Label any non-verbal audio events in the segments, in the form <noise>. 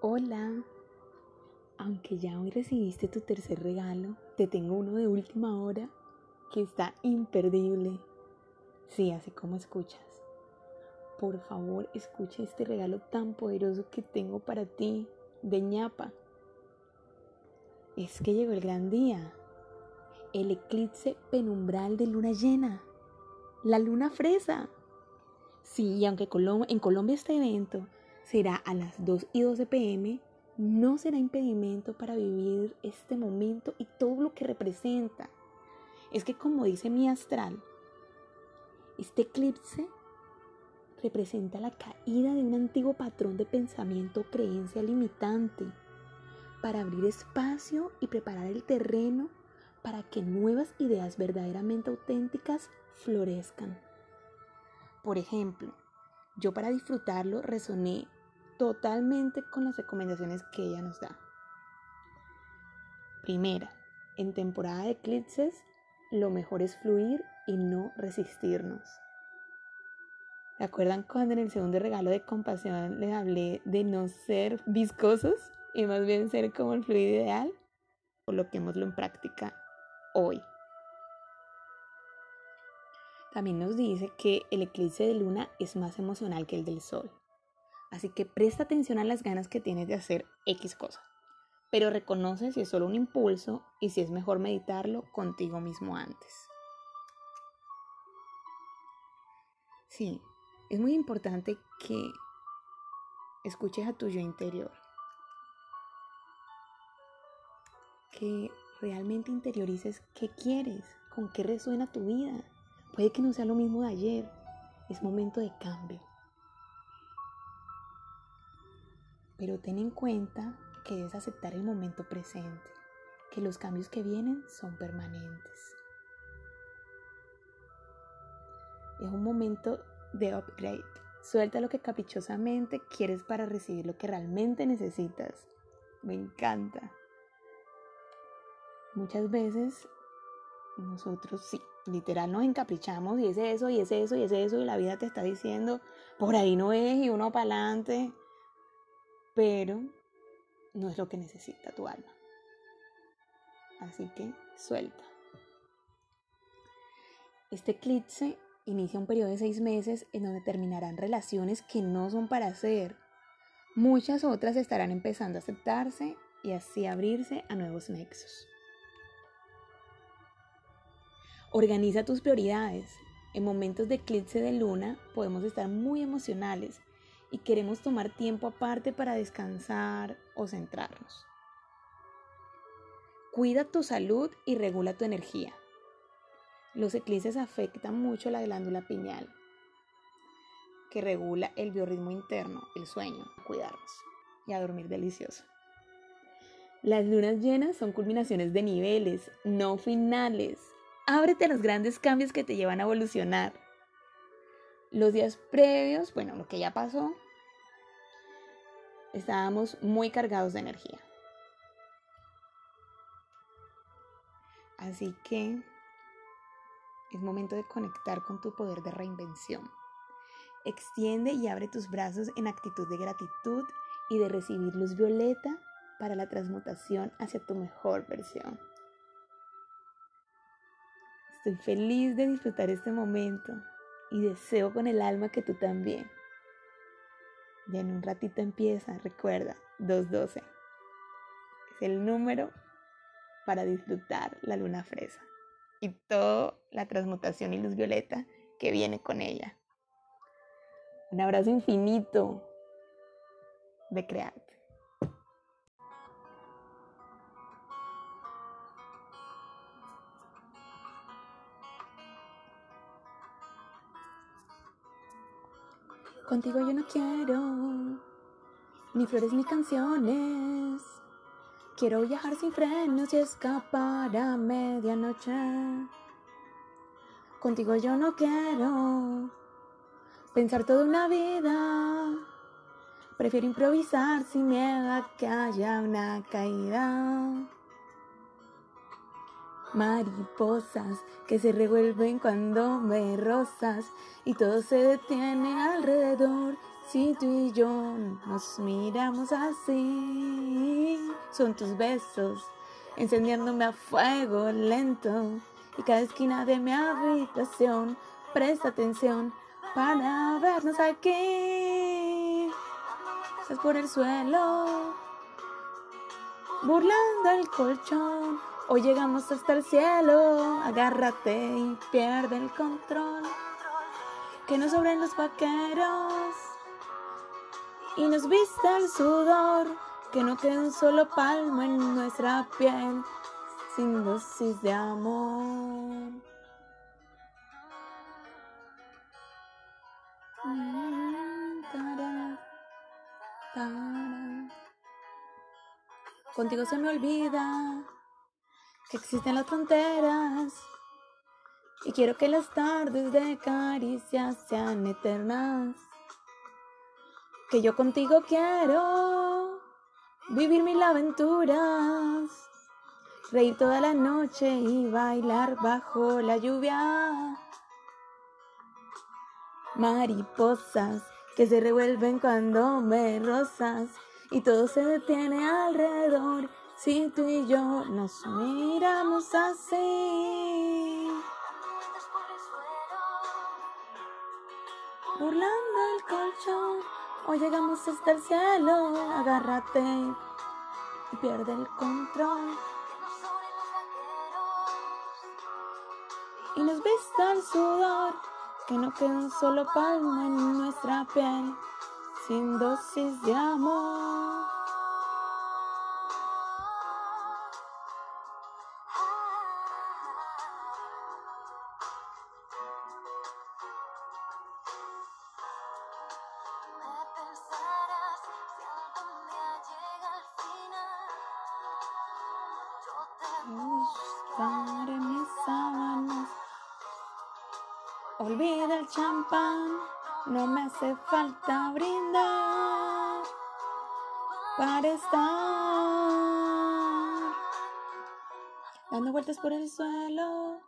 Hola. Aunque ya hoy recibiste tu tercer regalo, te tengo uno de última hora que está imperdible. Sí, así como escuchas. Por favor, escucha este regalo tan poderoso que tengo para ti, de ñapa. Es que llegó el gran día, el eclipse penumbral de luna llena, la luna fresa. Sí, y aunque en Colombia este evento será a las 2 y 12 pm, no será impedimento para vivir este momento y todo lo que representa. Es que como dice mi astral, este eclipse representa la caída de un antiguo patrón de pensamiento o creencia limitante para abrir espacio y preparar el terreno para que nuevas ideas verdaderamente auténticas florezcan. Por ejemplo, yo para disfrutarlo resoné totalmente con las recomendaciones que ella nos da. Primera, en temporada de eclipses, lo mejor es fluir y no resistirnos. ¿Se acuerdan cuando en el segundo regalo de compasión les hablé de no ser viscosos y más bien ser como el fluido ideal? Coloquémoslo en práctica hoy. También nos dice que el eclipse de luna es más emocional que el del sol. Así que presta atención a las ganas que tienes de hacer X cosa. Pero reconoce si es solo un impulso y si es mejor meditarlo contigo mismo antes. Sí, es muy importante que escuches a tu yo interior. Que realmente interiorices qué quieres, con qué resuena tu vida. Puede que no sea lo mismo de ayer. Es momento de cambio. Pero ten en cuenta que debes aceptar el momento presente, que los cambios que vienen son permanentes. Es un momento de upgrade. Suelta lo que caprichosamente quieres para recibir lo que realmente necesitas. Me encanta. Muchas veces nosotros sí, literal nos encaprichamos y es eso, y es eso, y es eso, y la vida te está diciendo, por ahí no es, y uno para adelante pero no es lo que necesita tu alma. Así que suelta. Este eclipse inicia un periodo de seis meses en donde terminarán relaciones que no son para hacer. Muchas otras estarán empezando a aceptarse y así abrirse a nuevos nexos. Organiza tus prioridades. En momentos de eclipse de luna podemos estar muy emocionales y queremos tomar tiempo aparte para descansar o centrarnos. Cuida tu salud y regula tu energía. Los eclipses afectan mucho la glándula pineal, que regula el biorritmo interno, el sueño, cuidarnos y a dormir delicioso. Las lunas llenas son culminaciones de niveles, no finales. Ábrete a los grandes cambios que te llevan a evolucionar. Los días previos, bueno, lo que ya pasó, estábamos muy cargados de energía. Así que es momento de conectar con tu poder de reinvención. Extiende y abre tus brazos en actitud de gratitud y de recibir luz violeta para la transmutación hacia tu mejor versión. Estoy feliz de disfrutar este momento y deseo con el alma que tú también. Ya en un ratito empieza, recuerda, 212. Es el número para disfrutar la luna fresa y toda la transmutación y luz violeta que viene con ella. Un abrazo infinito de crearte. Contigo yo no quiero ni flores ni canciones. Quiero viajar sin frenos y escapar a medianoche. Contigo yo no quiero pensar toda una vida. Prefiero improvisar sin miedo a que haya una caída mariposas que se revuelven cuando me rozas y todo se detiene alrededor Si tú y yo nos miramos así, son tus besos encendiéndome a fuego lento y cada esquina de mi habitación presta atención para vernos aquí. Estás por el suelo, burlando el colchón. Hoy llegamos hasta el cielo, agárrate y pierde el control. Que nos sobren los vaqueros y nos vista el sudor. Que no quede un solo palmo en nuestra piel sin dosis de amor. Contigo se me olvida que existen las fronteras y quiero que las tardes de caricias sean eternas. Que yo contigo quiero vivir mil aventuras, reír toda la noche y bailar bajo la lluvia. Mariposas que se revuelven cuando me rozas y todo se detiene alrededor si tú y yo nos miramos así. Burlando el colchón, hoy llegamos hasta el cielo, agárrate y pierde el control. Y nos vista el sudor, que no quede un solo palmo en nuestra piel, sin dosis de amor. Olvida el champán, no me hace falta brindar para estar dando vueltas por el suelo,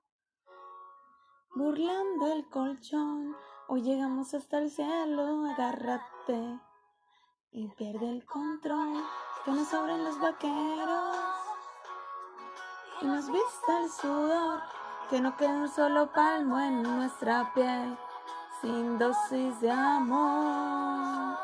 burlando el colchón. Hoy llegamos hasta el cielo, agárrate y pierde el control, que nos sobren los vaqueros y nos vista el sudor, que no quede un solo palmo en nuestra piel, sin dosis de amor.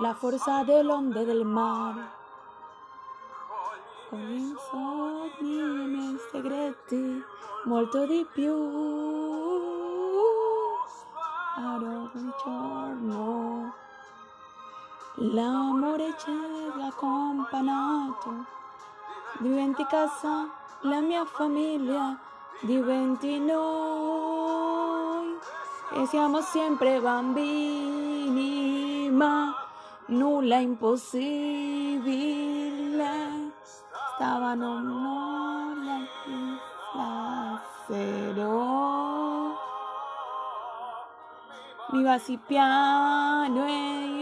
La fuerza del hombre del mar. Insomni miei segreti, molto di più. Ad ogni giorno l'amore ci ha accompagnato. Diventi casa, la mia famiglia, diventi noi. E siamo sempre bambini, ma nulla è impossibile. Stavano noi cero. Mi vas y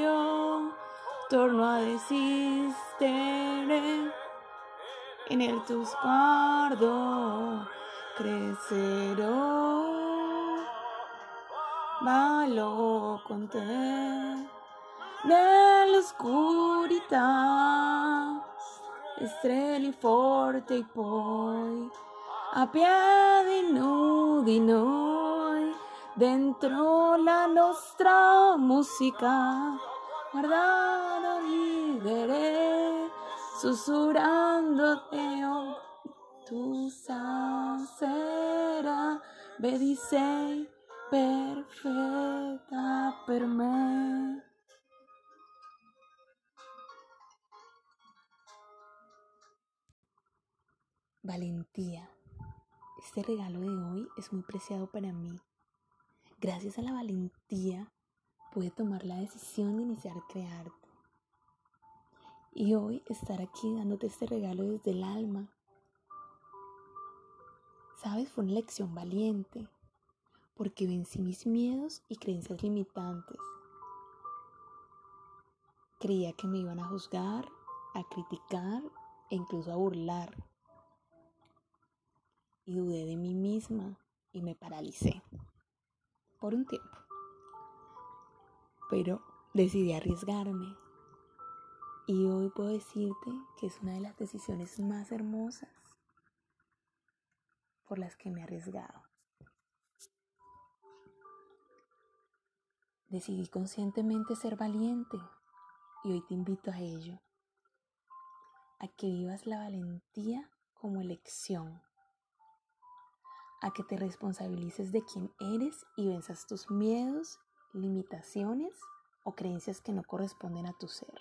io torno a desistere e nel tuo sguardo crescerò. Ballo con te nell'oscurità strilli forte e poi a piedi nudi noi dentro la nostra musica guardando ridere sussurrándote oh, tu stasera vedi sei perfetta per me Valentía. Este regalo de hoy es muy preciado para mí. Gracias a la valentía pude tomar la decisión de iniciar a crearte. Y hoy estar aquí dándote este regalo desde el alma. Sabes, fue una lección valiente, porque vencí mis miedos y creencias limitantes. Creía que me iban a juzgar, a criticar e incluso a burlar. Y dudé de mí misma y me paralicé por un tiempo. Pero decidí arriesgarme. Y hoy puedo decirte que es una de las decisiones más hermosas por las que me he arriesgado. Decidí conscientemente ser valiente y hoy te invito a ello, a que vivas la valentía como elección, a que te responsabilices de quién eres y venzas tus miedos, limitaciones o creencias que no corresponden a tu ser,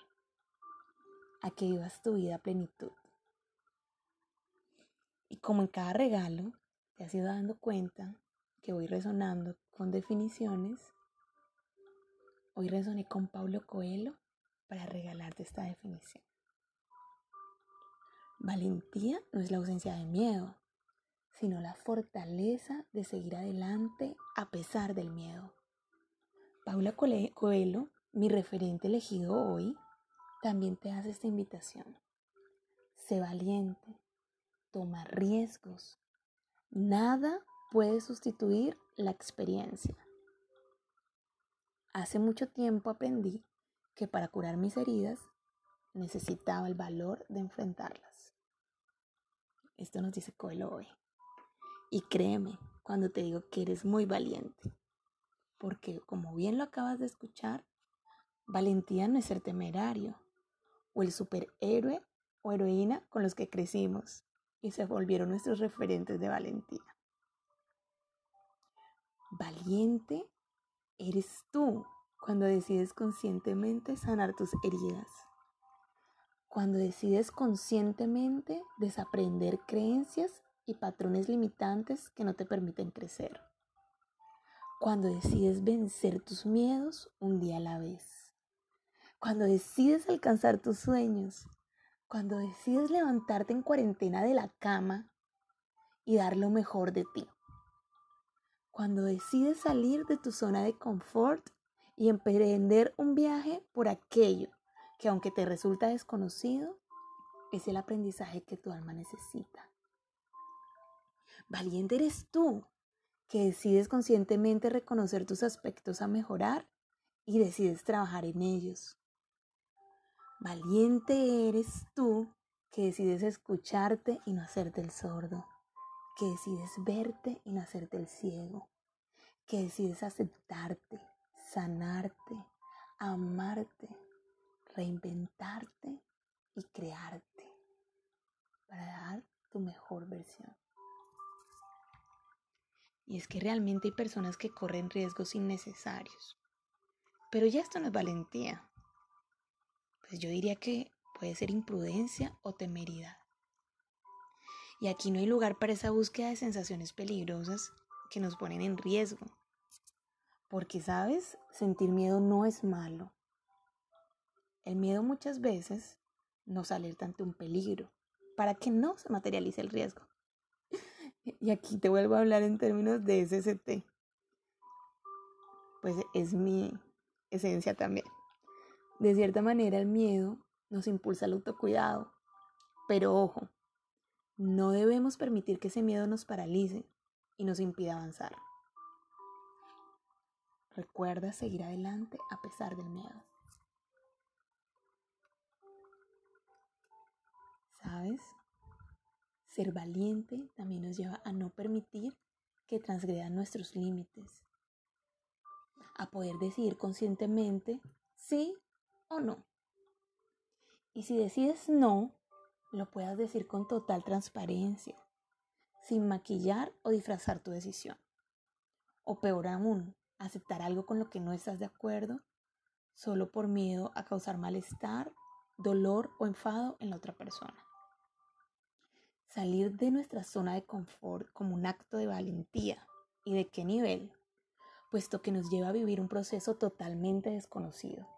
a que vivas tu vida a plenitud. Y como en cada regalo, te has ido dando cuenta que voy resonando con definiciones Hoy resoné con Paulo Coelho para regalarte esta definición. Valentía no es la ausencia de miedo, sino la fortaleza de seguir adelante a pesar del miedo. Paula Coelho, mi referente elegido hoy, también te hace esta invitación. Sé valiente, toma riesgos. Nada puede sustituir la experiencia. Hace mucho tiempo aprendí que para curar mis heridas necesitaba el valor de enfrentarlas. Esto nos dice Coelho hoy. Y créeme cuando te digo que eres muy valiente, porque como bien lo acabas de escuchar, valentía no es ser temerario o el superhéroe o heroína con los que crecimos y se volvieron nuestros referentes de valentía. Valiente eres tú cuando decides conscientemente sanar tus heridas. Cuando decides conscientemente desaprender creencias y patrones limitantes que no te permiten crecer. Cuando decides vencer tus miedos un día a la vez. Cuando decides alcanzar tus sueños. Cuando decides levantarte en cuarentena de la cama y dar lo mejor de ti cuando decides salir de tu zona de confort y emprender un viaje por aquello que aunque te resulta desconocido, es el aprendizaje que tu alma necesita. Valiente eres tú, que decides conscientemente reconocer tus aspectos a mejorar y decides trabajar en ellos. Valiente eres tú, que decides escucharte y no hacerte el sordo que decides verte y no hacerte el ciego, que decides aceptarte, sanarte, amarte, reinventarte y crearte para dar tu mejor versión. Y es que realmente hay personas que corren riesgos innecesarios. Pero ya esto no es valentía. Pues yo diría que puede ser imprudencia o temeridad. Y aquí no hay lugar para esa búsqueda de sensaciones peligrosas que nos ponen en riesgo. Porque, ¿sabes? Sentir miedo no es malo. El miedo muchas veces nos alerta ante un peligro para que no se materialice el riesgo. Y aquí te vuelvo a hablar en términos de SST. Pues es mi esencia también. De cierta manera el miedo nos impulsa al autocuidado. Pero ojo, no debemos permitir que ese miedo nos paralice y nos impida avanzar. Recuerda seguir adelante a pesar del miedo. ¿Sabes? Ser valiente también nos lleva a no permitir que transgredan nuestros límites, a poder decidir conscientemente sí o no. Y si decides no, lo puedas decir con total transparencia, sin maquillar o disfrazar tu decisión. O peor aún, aceptar algo con lo que no estás de acuerdo solo por miedo a causar malestar, dolor o enfado en la otra persona. Salir de nuestra zona de confort como un acto de valentía y de qué nivel, puesto que nos lleva a vivir un proceso totalmente desconocido,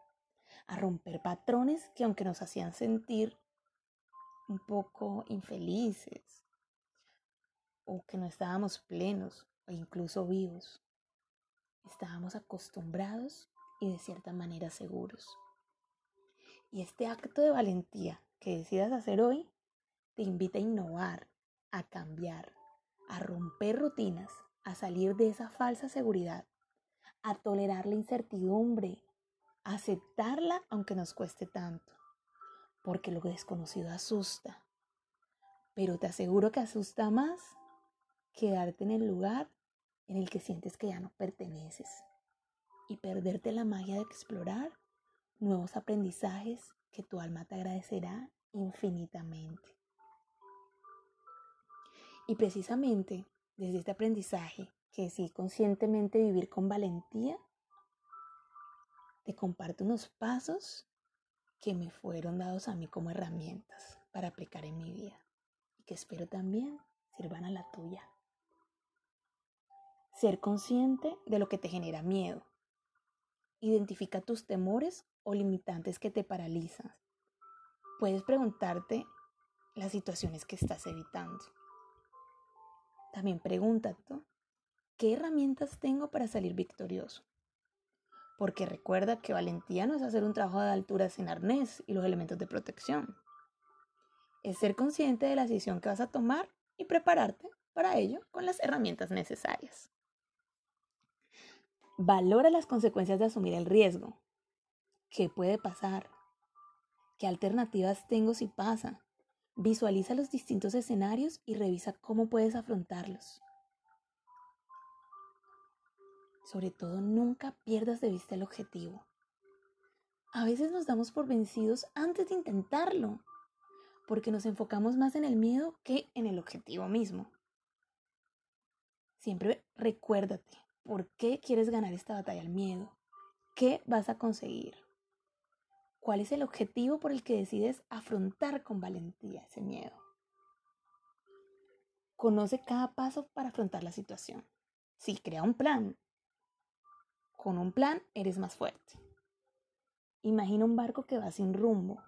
a romper patrones que aunque nos hacían sentir un poco infelices o que no estábamos plenos o incluso vivos. Estábamos acostumbrados y de cierta manera seguros. Y este acto de valentía que decidas hacer hoy te invita a innovar, a cambiar, a romper rutinas, a salir de esa falsa seguridad, a tolerar la incertidumbre, a aceptarla aunque nos cueste tanto, porque lo desconocido asusta. Pero te aseguro que asusta más quedarte en el lugar en el que sientes que ya no perteneces y perderte la magia de explorar nuevos aprendizajes que tu alma te agradecerá infinitamente. Y precisamente desde este aprendizaje, que sí conscientemente vivir con valentía, te comparto unos pasos que me fueron dados a mí como herramientas para aplicar en mi vida y que espero también sirvan a la tuya. Ser consciente de lo que te genera miedo. Identifica tus temores o limitantes que te paralizan. Puedes preguntarte las situaciones que estás evitando. También pregúntate, ¿qué herramientas tengo para salir victorioso? Porque recuerda que valentía no es hacer un trabajo de altura sin arnés y los elementos de protección. Es ser consciente de la decisión que vas a tomar y prepararte para ello con las herramientas necesarias. Valora las consecuencias de asumir el riesgo. ¿Qué puede pasar? ¿Qué alternativas tengo si pasa? Visualiza los distintos escenarios y revisa cómo puedes afrontarlos. Sobre todo, nunca pierdas de vista el objetivo. A veces nos damos por vencidos antes de intentarlo, porque nos enfocamos más en el miedo que en el objetivo mismo. Siempre recuérdate por qué quieres ganar esta batalla al miedo. ¿Qué vas a conseguir? ¿Cuál es el objetivo por el que decides afrontar con valentía ese miedo? Conoce cada paso para afrontar la situación. Sí, crea un plan. Con un plan eres más fuerte. Imagina un barco que va sin rumbo.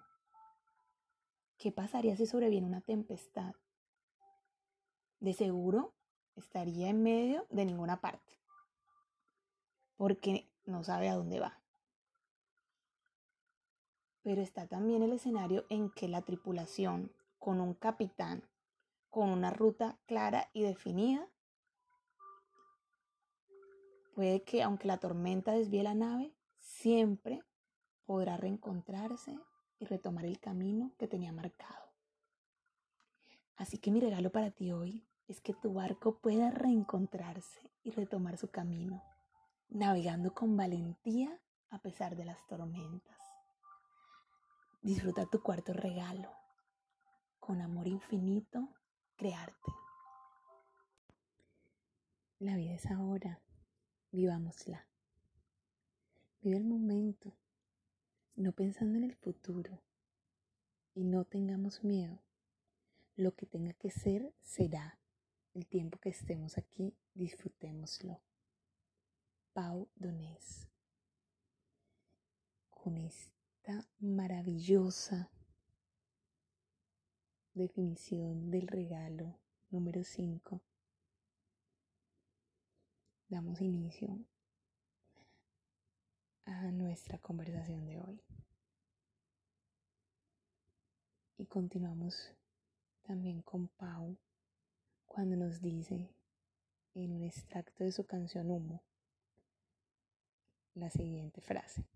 ¿Qué pasaría si sobreviene una tempestad? De seguro estaría en medio de ninguna parte, porque no sabe a dónde va pero está también el escenario en que la tripulación, con un capitán, con una ruta clara y definida, puede que aunque la tormenta desvíe la nave, siempre podrá reencontrarse y retomar el camino que tenía marcado. Así que mi regalo para ti hoy es que tu barco pueda reencontrarse y retomar su camino, navegando con valentía a pesar de las tormentas. Disfruta tu cuarto regalo. Con amor infinito, crearte. La vida es ahora. Vivámosla. Vive el momento, no pensando en el futuro. Y no tengamos miedo. Lo que tenga que ser, será. El tiempo que estemos aquí, disfrutémoslo. Pau Donés. Con este maravillosa definición del regalo número 5, damos inicio a nuestra conversación de hoy. Y continuamos también con Pau cuando nos dice en un extracto de su canción Humo la siguiente frase.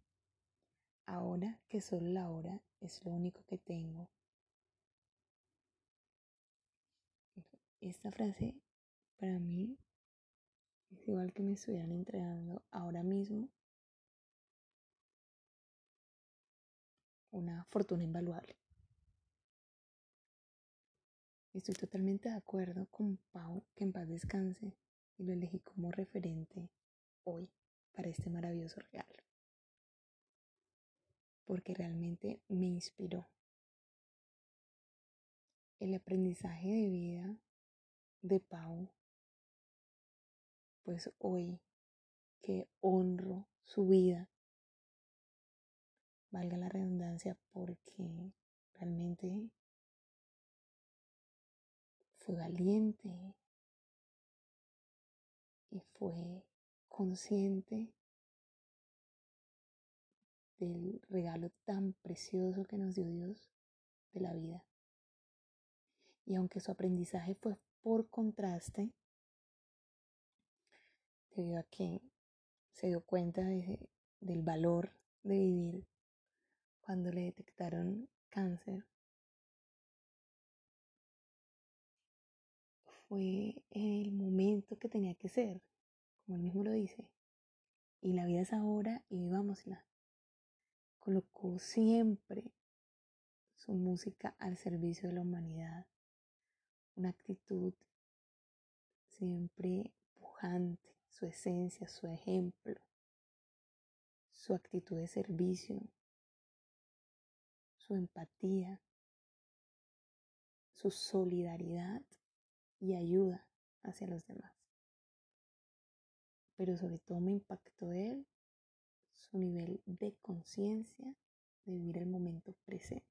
Ahora que solo la hora es lo único que tengo. Esta frase para mí es igual que me estuvieran entregando ahora mismo una fortuna invaluable. Estoy totalmente de acuerdo con Pau que en paz descanse y lo elegí como referente hoy para este maravilloso regalo porque realmente me inspiró. El aprendizaje de vida de Pau, pues hoy que honro su vida, valga la redundancia, porque realmente fue valiente y fue consciente del regalo tan precioso que nos dio Dios de la vida. Y aunque su aprendizaje fue por contraste, debido a que se dio cuenta del valor de vivir cuando le detectaron cáncer, fue el momento que tenía que ser, como él mismo lo dice. Y la vida es ahora y vivámosla. Colocó siempre su música al servicio de la humanidad. Una actitud siempre pujante, su esencia, su ejemplo, su actitud de servicio, su empatía, su solidaridad y ayuda hacia los demás. Pero sobre todo me impactó él su nivel de conciencia de vivir el momento presente.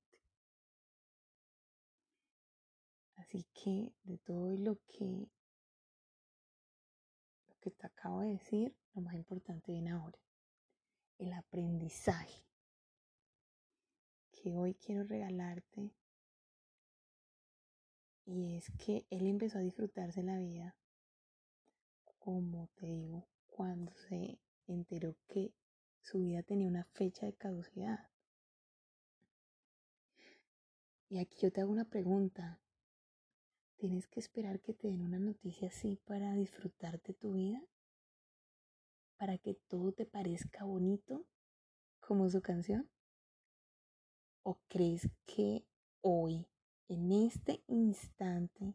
Así que de todo lo que lo que te acabo de decir, lo más importante viene ahora. El aprendizaje que hoy quiero regalarte y es que él empezó a disfrutarse la vida, como te digo, cuando se enteró que su vida tenía una fecha de caducidad. Y aquí yo te hago una pregunta. ¿Tienes que esperar que te den una noticia así para disfrutarte tu vida? ¿Para que todo te parezca bonito como su canción? ¿O crees que hoy en este instante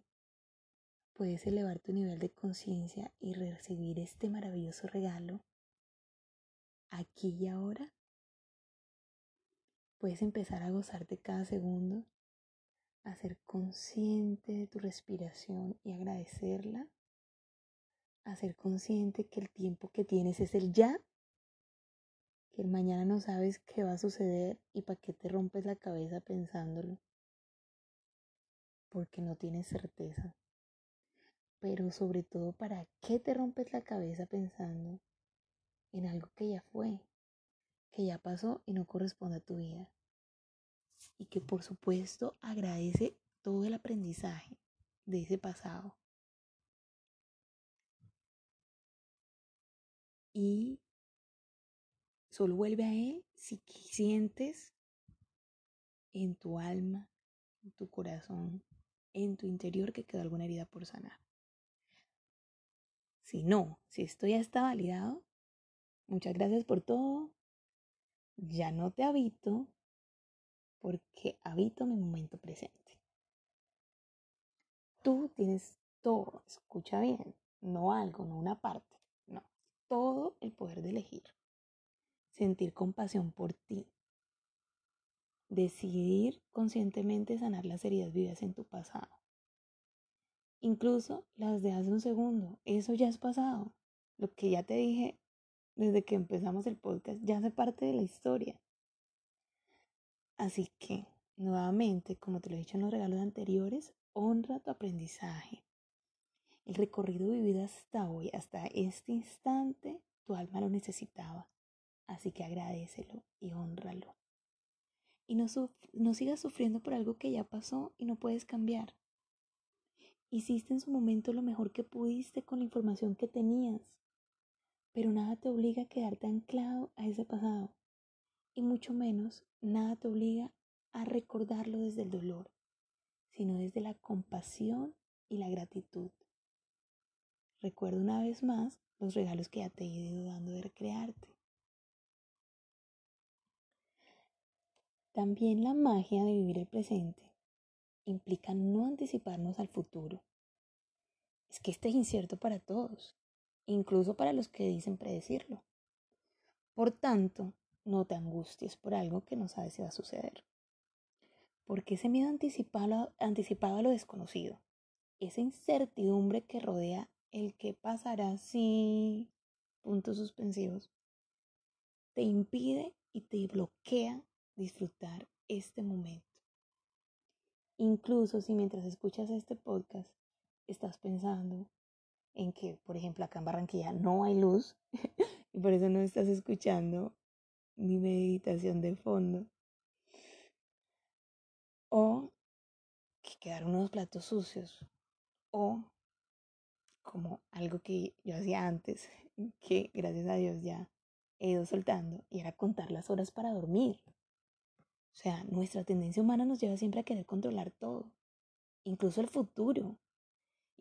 puedes elevar tu nivel de conciencia y recibir este maravilloso regalo aquí y ahora. Puedes empezar a gozarte cada segundo, a ser consciente de tu respiración y agradecerla, a ser consciente que el tiempo que tienes es el ya, que el mañana no sabes qué va a suceder y para qué te rompes la cabeza pensándolo porque no tienes certeza. Pero sobre todo, ¿para qué te rompes la cabeza pensando en algo que ya fue, que ya pasó y no corresponde a tu vida? Y que por supuesto agradece todo el aprendizaje de ese pasado. Y solo vuelve a Él si sientes en tu alma, en tu corazón, en tu interior que quedó alguna herida por sanar. Si no, si esto ya está validado, muchas gracias por todo. Ya no te habito porque habito mi momento presente. Tú tienes todo, escucha bien, no algo, no una parte, no, todo el poder de elegir. Sentir compasión por ti, decidir conscientemente sanar las heridas vividas en tu pasado. Incluso las de hace un segundo, eso ya es pasado. Lo que ya te dije desde que empezamos el podcast ya hace parte de la historia. Así que, nuevamente, como te lo he dicho en los regalos anteriores, honra tu aprendizaje. El recorrido vivido hasta hoy, hasta este instante, tu alma lo necesitaba. Así que agradecelo y honralo y no, no sigas sufriendo por algo que ya pasó y no puedes cambiar. Hiciste en su momento lo mejor que pudiste con la información que tenías, pero nada te obliga a quedarte anclado a ese pasado y mucho menos nada te obliga a recordarlo desde el dolor, sino desde la compasión y la gratitud. Recuerda una vez más los regalos que ya te he ido dando de recrearte. También la magia de vivir el presente implica no anticiparnos al futuro. Es que este es incierto para todos, incluso para los que dicen predecirlo. Por tanto, no te angusties por algo que no sabes si va a suceder. Porque ese miedo anticipado, anticipado a lo desconocido, esa incertidumbre que rodea el que pasará si puntos suspensivos, te impide y te bloquea disfrutar este momento. Incluso si mientras escuchas este podcast estás pensando en que, por ejemplo, acá en Barranquilla no hay luz <laughs> y por eso no estás escuchando mi meditación de fondo. O que quedar unos platos sucios. O como algo que yo hacía antes, <laughs> que gracias a Dios ya he ido soltando, y era contar las horas para dormir. O sea, nuestra tendencia humana nos lleva siempre a querer controlar todo, incluso el futuro.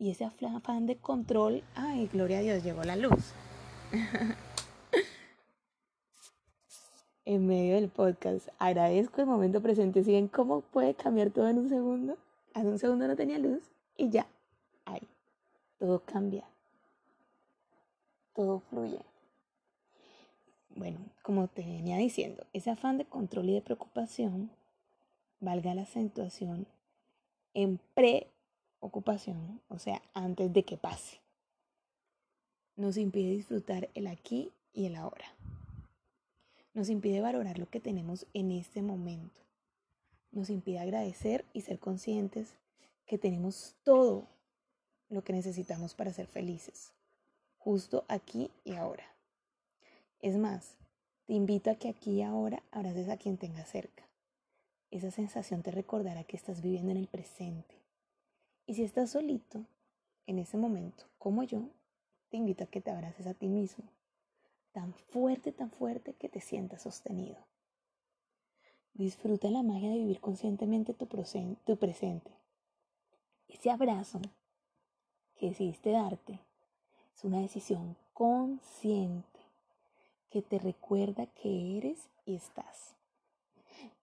Y ese afán de control, ay, gloria a Dios, llegó la luz. <laughs> en medio del podcast, agradezco el momento presente. ¿Siguen cómo puede cambiar todo en un segundo? Hace un segundo no tenía luz y ya, ahí, todo cambia, todo fluye. Bueno, como te venía diciendo, ese afán de control y de preocupación, valga la acentuación, en preocupación, o sea, antes de que pase, nos impide disfrutar el aquí y el ahora. Nos impide valorar lo que tenemos en este momento. Nos impide agradecer y ser conscientes que tenemos todo lo que necesitamos para ser felices, justo aquí y ahora. Es más, te invito a que aquí y ahora abraces a quien tengas cerca. Esa sensación te recordará que estás viviendo en el presente. Y si estás solito, en ese momento, como yo, te invito a que te abraces a ti mismo, tan fuerte, tan fuerte que te sientas sostenido. Disfruta la magia de vivir conscientemente tu, tu presente. Ese abrazo que decidiste darte es una decisión consciente que te recuerda que eres y estás.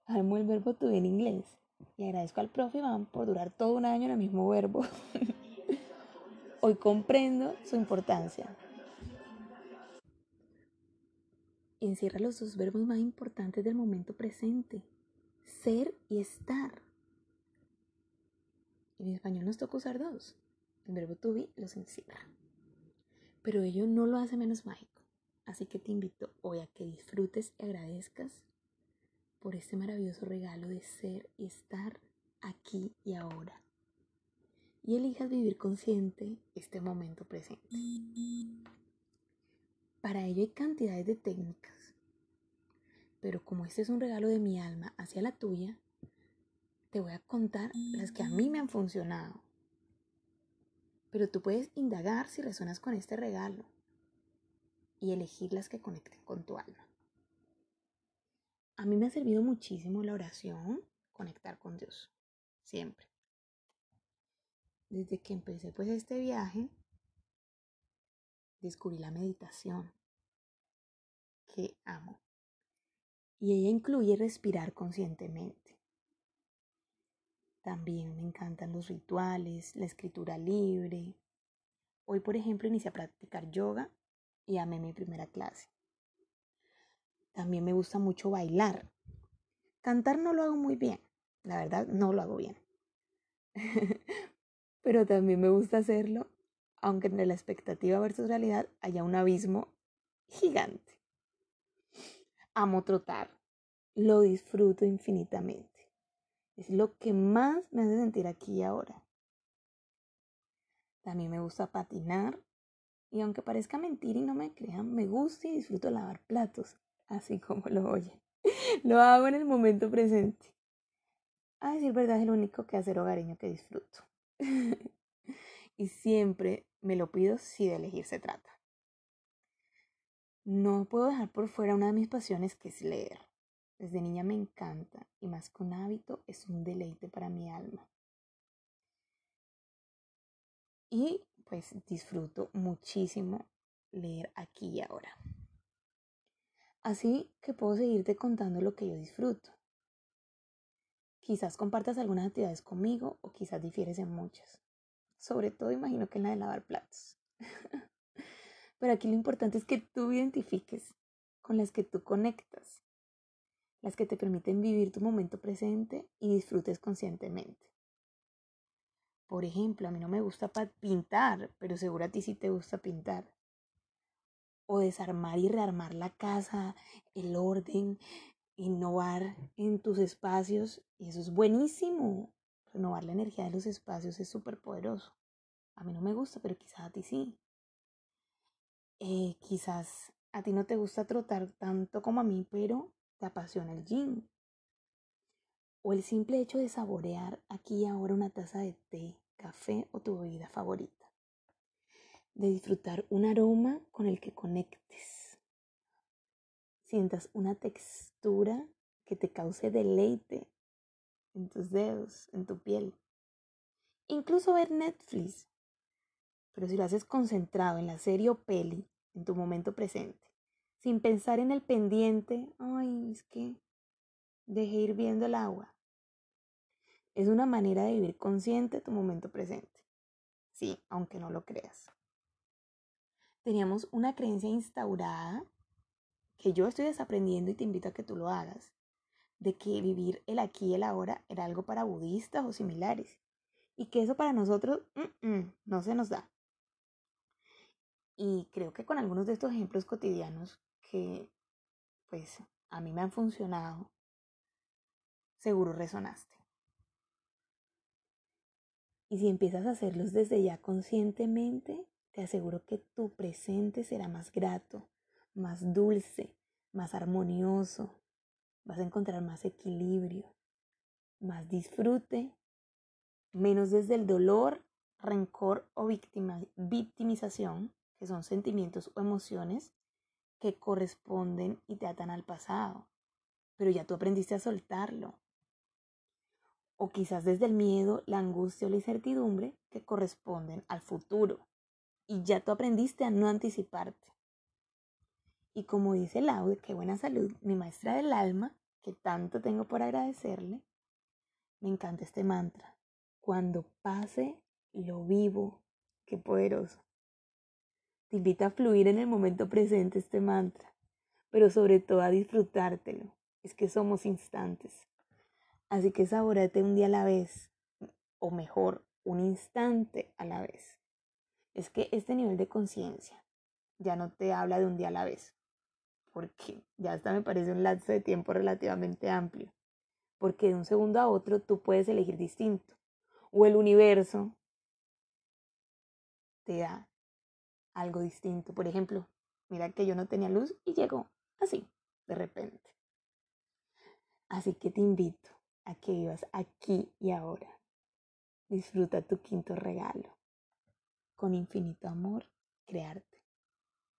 Amo el verbo tuve en inglés y agradezco al profe Iván por durar todo un año el mismo verbo. <laughs> Hoy comprendo su importancia. Encierra los dos verbos más importantes del momento presente, ser y estar. En español nos toca usar dos. El verbo to los encierra. Pero ello no lo hace menos mágico. Así que te invito hoy a que disfrutes y agradezcas por este maravilloso regalo de ser y estar aquí y ahora. Y elijas vivir consciente este momento presente. Para ello hay cantidades de técnicas. Pero como este es un regalo de mi alma hacia la tuya, te voy a contar las que a mí me han funcionado. Pero tú puedes indagar si resonas con este regalo y elegir las que conecten con tu alma. A mí me ha servido muchísimo la oración, conectar con Dios, siempre. Desde que empecé pues este viaje, descubrí la meditación, que amo. Y ella incluye respirar conscientemente. También me encantan los rituales, la escritura libre. Hoy, por ejemplo, inicié a practicar yoga y amé mi primera clase. También me gusta mucho bailar. Cantar no lo hago muy bien, la verdad no lo hago bien. <laughs> Pero también me gusta hacerlo, aunque entre la expectativa versus realidad haya un abismo gigante. Amo trotar, lo disfruto infinitamente. Es lo que más me hace sentir aquí y ahora. También me gusta patinar y aunque parezca mentir y no me crean, me gusta y disfruto lavar platos, así como lo oyen. <laughs> Lo hago en el momento presente. A decir verdad, es el único quehacer hogareño que disfruto. <laughs> y siempre me lo pido si de elegir se trata. No puedo dejar por fuera una de mis pasiones que es leer. Desde niña me encanta y más que un hábito es un deleite para mi alma. Y pues disfruto muchísimo leer aquí y ahora. Así que puedo seguirte contando lo que yo disfruto. Quizás compartas algunas actividades conmigo o quizás difieres en muchas. Sobre todo imagino que en la de lavar platos. <laughs> Pero aquí lo importante es que tú identifiques con las que tú conectas, las que te permiten vivir tu momento presente y disfrutes conscientemente. Por ejemplo, a mí no me gusta pintar, pero seguro a ti sí te gusta pintar. O desarmar y rearmar la casa, el orden, innovar en tus espacios. Eso es buenísimo. Renovar la energía de los espacios es súper poderoso. A mí no me gusta, pero quizás a ti sí. Eh, quizás a ti no te gusta trotar tanto como a mí, pero te apasiona el gym. O el simple hecho de saborear aquí y ahora una taza de té, café o tu bebida favorita. De disfrutar un aroma con el que conectes. Sientas una textura que te cause deleite en tus dedos, en tu piel. Incluso ver Netflix. Pero si lo haces concentrado en la serie o peli, en tu momento presente, sin pensar en el pendiente, ay, es que dejé ir viendo el agua. Es una manera de vivir consciente tu momento presente. Sí, aunque no lo creas. Teníamos una creencia instaurada que yo estoy desaprendiendo y te invito a que tú lo hagas, de que vivir el aquí y el ahora era algo para budistas o similares, y que eso para nosotros no se nos da. Y creo que con algunos de estos ejemplos cotidianos que pues a mí me han funcionado, seguro resonaste. Y si empiezas a hacerlos desde ya conscientemente, te aseguro que tu presente será más grato, más dulce, más armonioso. Vas a encontrar más equilibrio, más disfrute, menos desde el dolor, rencor o victimización, que son sentimientos o emociones que corresponden y te atan al pasado, pero ya tú aprendiste a soltarlo. O quizás desde el miedo, la angustia o la incertidumbre que corresponden al futuro, y ya tú aprendiste a no anticiparte. Y como dice Laude, qué buena salud, mi maestra del alma, que tanto tengo por agradecerle, me encanta este mantra. Cuando pase, lo vivo. Qué poderoso. Te invita a fluir en el momento presente este mantra, pero sobre todo a disfrutártelo. Es que somos instantes. Así que sabórate un día a la vez, o mejor, un instante a la vez. Es que este nivel de conciencia ya no te habla de un día a la vez, porque ya hasta me parece un lapso de tiempo relativamente amplio, porque de un segundo a otro tú puedes elegir distinto, o el universo te da algo distinto. Por ejemplo, mira que yo no tenía luz y llegó así, de repente. Así que te invito a que vivas aquí y ahora. Disfruta tu quinto regalo. Con infinito amor, crear